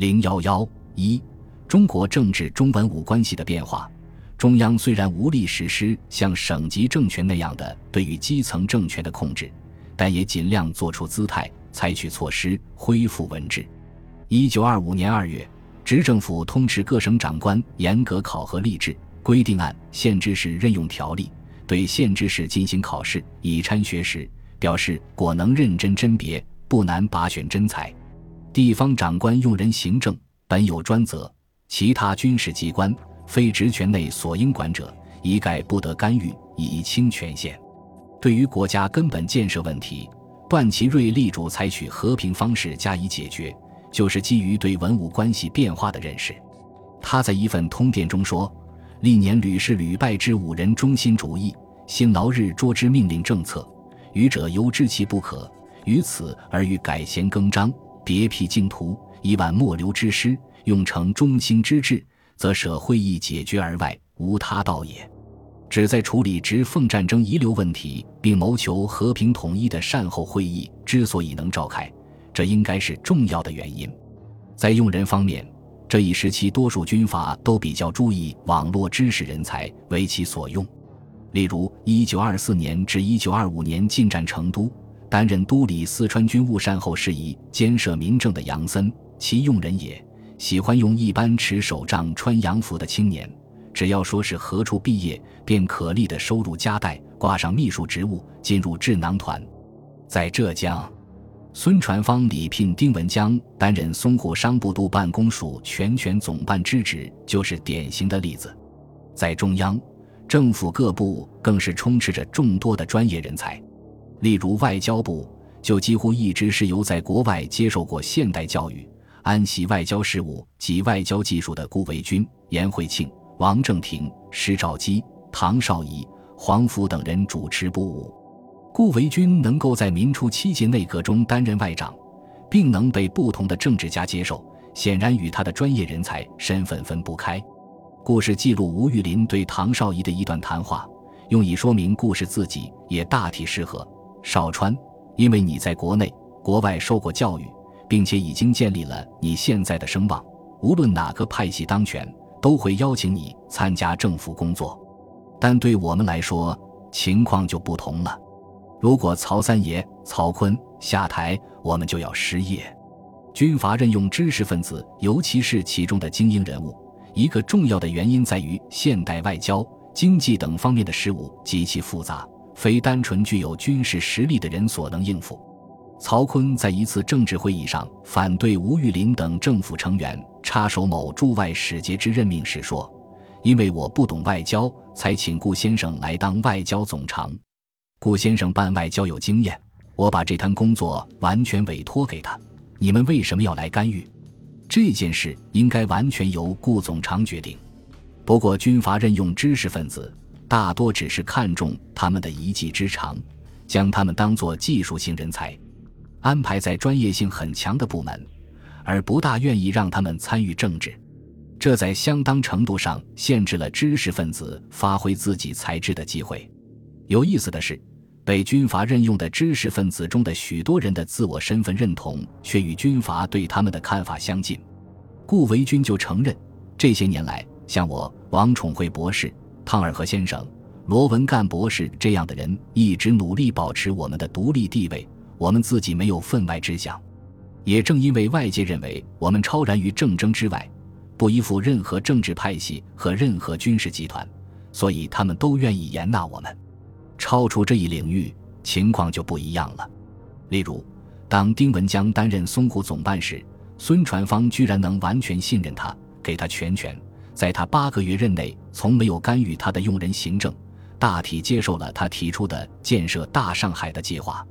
零幺幺一，中国政治中文武关系的变化。中央虽然无力实施像省级政权那样的对于基层政权的控制，但也尽量做出姿态，采取措施恢复文治。一九二五年二月，执政府通知各省长官严格考核吏治，规定按县知事任用条例对县知事进行考试，以参学识，表示果能认真甄别，不难拔选真才。地方长官用人行政本有专责，其他军事机关。非职权内所应管者，一概不得干预，以清权限。对于国家根本建设问题，段祺瑞力主采取和平方式加以解决，就是基于对文武关系变化的认识。他在一份通电中说：“历年屡试屡败之五人中心主义，辛劳日拙之命令政策，愚者犹知其不可，于此而欲改弦更张，别辟净土，以挽末流之师，用成中兴之志。”则舍会议解决而外无他道也，只在处理直奉战争遗留问题，并谋求和平统一的善后会议之所以能召开，这应该是重要的原因。在用人方面，这一时期多数军阀都比较注意网络知识人才为其所用。例如，一九二四年至一九二五年进占成都，担任都理四川军务善后事宜、监设民政的杨森，其用人也。喜欢用一般持手杖、穿洋服的青年，只要说是何处毕业，便可立的收入夹带，挂上秘书职务，进入智囊团。在浙江，孙传芳礼聘丁文江担任淞沪商部督办公署全权总办之职，就是典型的例子。在中央，政府各部更是充斥着众多的专业人才，例如外交部，就几乎一直是由在国外接受过现代教育。安习外交事务及外交技术的顾维钧、颜惠庆、王正廷、施肇基、唐绍仪、黄甫等人主持部务。顾维钧能够在民初七届内阁中担任外长，并能被不同的政治家接受，显然与他的专业人才身份分不开。故事记录吴玉林对唐绍仪的一段谈话，用以说明故事自己也大体适合。少川，因为你在国内、国外受过教育。并且已经建立了你现在的声望，无论哪个派系当权，都会邀请你参加政府工作。但对我们来说，情况就不同了。如果曹三爷曹锟下台，我们就要失业。军阀任用知识分子，尤其是其中的精英人物，一个重要的原因在于现代外交、经济等方面的事务极其复杂，非单纯具有军事实力的人所能应付。曹锟在一次政治会议上反对吴玉林等政府成员插手某驻外使节之任命时说：“因为我不懂外交，才请顾先生来当外交总长。顾先生办外交有经验，我把这摊工作完全委托给他。你们为什么要来干预？这件事应该完全由顾总长决定。不过，军阀任用知识分子，大多只是看重他们的一技之长，将他们当作技术性人才。”安排在专业性很强的部门，而不大愿意让他们参与政治，这在相当程度上限制了知识分子发挥自己才智的机会。有意思的是，被军阀任用的知识分子中的许多人的自我身份认同却与军阀对他们的看法相近。顾维钧就承认，这些年来，像我、王宠惠博士、汤尔和先生、罗文干博士这样的人，一直努力保持我们的独立地位。我们自己没有分外之想，也正因为外界认为我们超然于政争之外，不依附任何政治派系和任何军事集团，所以他们都愿意严纳我们。超出这一领域，情况就不一样了。例如，当丁文江担任淞沪总办时，孙传芳居然能完全信任他，给他全权，在他八个月任内，从没有干预他的用人行政，大体接受了他提出的建设大上海的计划。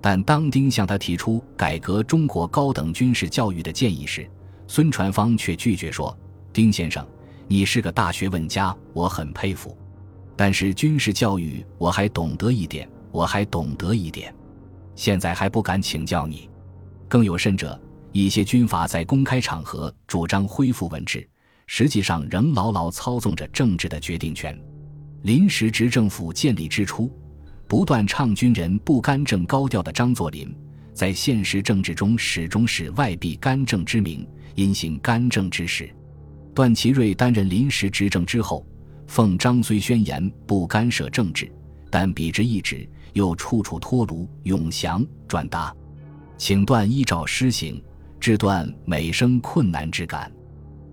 但当丁向他提出改革中国高等军事教育的建议时，孙传芳却拒绝说：“丁先生，你是个大学问家，我很佩服，但是军事教育我还懂得一点，我还懂得一点，现在还不敢请教你。更有甚者，一些军阀在公开场合主张恢复文治，实际上仍牢牢操纵着政治的决定权。临时执政府建立之初。”不断唱军人不干政高调的张作霖，在现实政治中始终是外避干政之名，因行干政之事。段祺瑞担任临时执政之后，奉张虽宣言不干涉政治，但笔之一纸又处处托卢、永祥转达，请段依照施行，致段每生困难之感。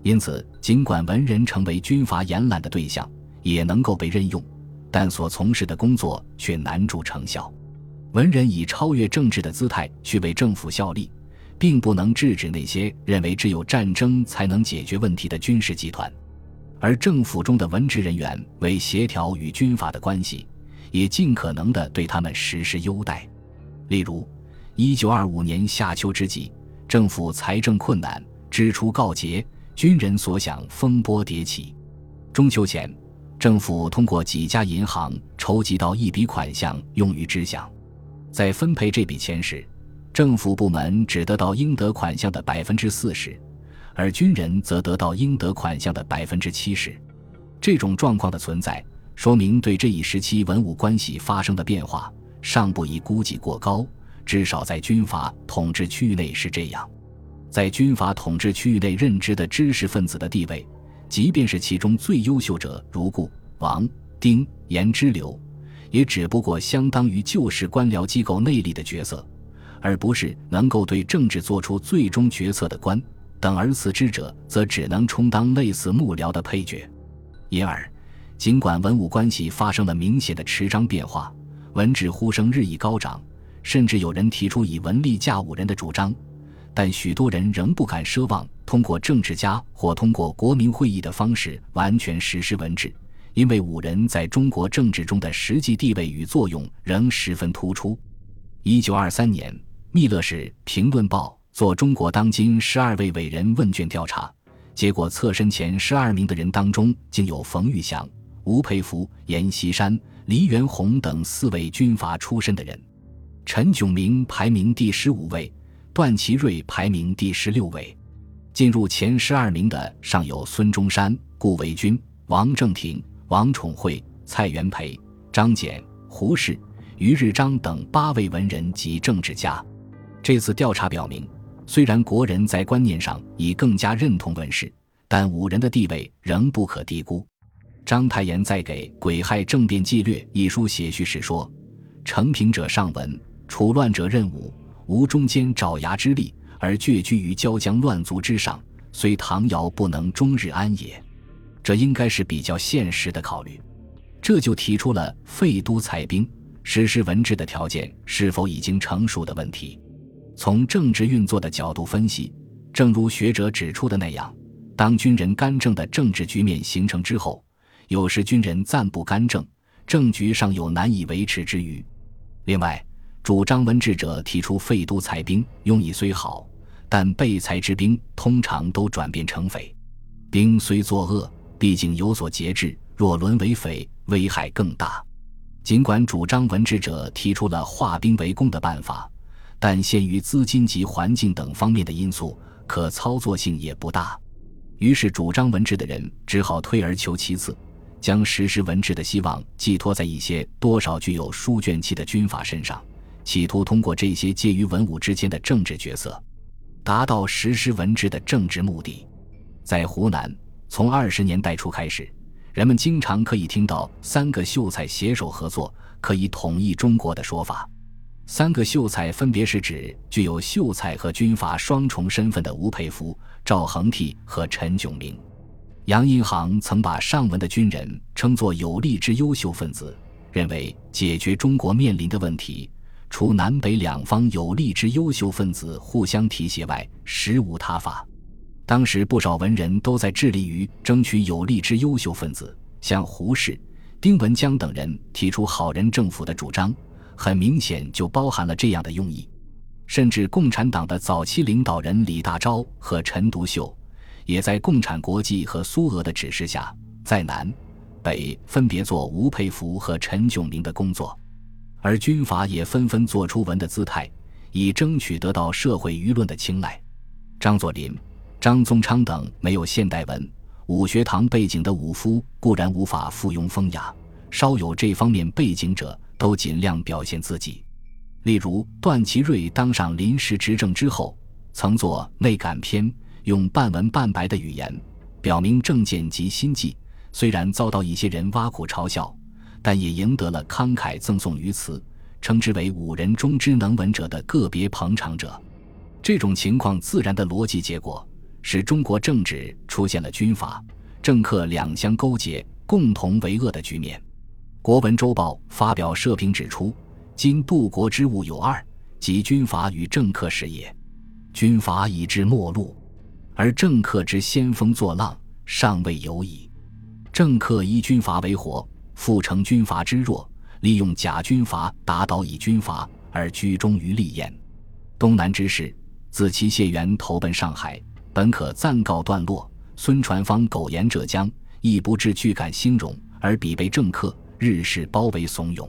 因此，尽管文人成为军阀延揽的对象，也能够被任用，但所从事的工作却难助成效。文人以超越政治的姿态去为政府效力，并不能制止那些认为只有战争才能解决问题的军事集团，而政府中的文职人员为协调与军阀的关系，也尽可能地对他们实施优待。例如，一九二五年夏秋之际，政府财政困难，支出告竭，军人所想风波迭起。中秋前，政府通过几家银行筹集到一笔款项，用于支饷。在分配这笔钱时，政府部门只得到应得款项的百分之四十，而军人则得到应得款项的百分之七十。这种状况的存在，说明对这一时期文武关系发生的变化尚不宜估计过高。至少在军阀统治区域内是这样。在军阀统治区域内任职的知识分子的地位，即便是其中最优秀者，如顾、王、丁、严之流。也只不过相当于旧式官僚机构内力的角色，而不是能够对政治做出最终决策的官。等而次之者，则只能充当类似幕僚的配角。因而，尽管文武关系发生了明显的持章变化，文治呼声日益高涨，甚至有人提出以文力架武人的主张，但许多人仍不敢奢望通过政治家或通过国民会议的方式完全实施文治。因为五人在中国政治中的实际地位与作用仍十分突出。一九二三年，密勒氏《评论报》做中国当今十二位伟人问卷调查，结果侧身前十二名的人当中，竟有冯玉祥、吴佩孚、阎锡山、黎元洪等四位军阀出身的人，陈炯明排名第十五位，段祺瑞排名第十六位。进入前十二名的尚有孙中山、顾维钧、王正廷。王宠惠、蔡元培、张謇、胡适、余日章等八位文人及政治家。这次调查表明，虽然国人在观念上已更加认同文士，但武人的地位仍不可低估。章太炎在给《癸亥政变纪略》一书写序时说：“成平者尚文，处乱者任武，无中间爪牙之力，而倔居于椒江乱族之上，虽唐尧不能终日安也。”这应该是比较现实的考虑，这就提出了废都裁兵、实施文治的条件是否已经成熟的问题。从政治运作的角度分析，正如学者指出的那样，当军人干政的政治局面形成之后，有时军人暂不干政，政局尚有难以维持之余。另外，主张文治者提出废都裁兵，用意虽好，但被裁之兵通常都转变成匪，兵虽作恶。毕竟有所节制，若沦为匪，危害更大。尽管主张文治者提出了化兵为公的办法，但限于资金及环境等方面的因素，可操作性也不大。于是，主张文治的人只好退而求其次，将实施文治的希望寄托在一些多少具有书卷气的军阀身上，企图通过这些介于文武之间的政治角色，达到实施文治的政治目的。在湖南。从二十年代初开始，人们经常可以听到“三个秀才携手合作，可以统一中国”的说法。三个秀才分别是指具有秀才和军阀双重身份的吴佩孚、赵恒惕和陈炯明。杨荫杭曾把上文的军人称作有力之优秀分子，认为解决中国面临的问题，除南北两方有力之优秀分子互相提携外，实无他法。当时不少文人都在致力于争取有力之优秀分子，像胡适、丁文江等人提出好人政府的主张，很明显就包含了这样的用意。甚至共产党的早期领导人李大钊和陈独秀，也在共产国际和苏俄的指示下，在南北分别做吴佩孚和陈炯明的工作，而军阀也纷纷做出文的姿态，以争取得到社会舆论的青睐。张作霖。张宗昌等没有现代文武学堂背景的武夫固然无法附庸风雅，稍有这方面背景者都尽量表现自己。例如，段祺瑞当上临时执政之后，曾作《内感篇》，用半文半白的语言表明政见及心迹。虽然遭到一些人挖苦嘲笑，但也赢得了慷慨赠送于词，称之为五人中之能文者的个别捧场者。这种情况自然的逻辑结果，使中国政治出现了军阀、政客两相勾结、共同为恶的局面。《国文周报》发表社评指出。今度国之物有二，即军阀与政客是也。军阀已至末路，而政客之先锋作浪尚未有矣。政客依军阀为活，复成军阀之弱，利用假军阀打倒乙军阀，而居中于立焉。东南之事，自其谢元投奔上海，本可暂告段落。孙传芳苟延浙江，亦不至具感兴荣，而彼被政客日势包围怂恿。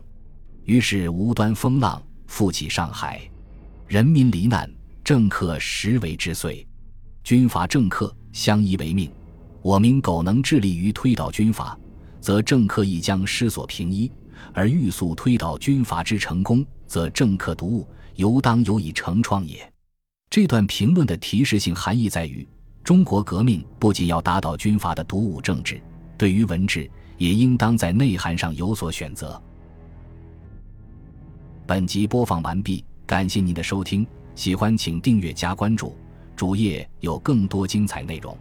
于是无端风浪复起上海，人民罹难，政客实为之岁，军阀政客相依为命。我民苟能致力于推倒军阀，则政客亦将失所平一；而欲速推倒军阀之成功，则政客独误，犹当有以成创也。这段评论的提示性含义在于：中国革命不仅要打倒军阀的独武政治，对于文治也应当在内涵上有所选择。本集播放完毕，感谢您的收听，喜欢请订阅加关注，主页有更多精彩内容。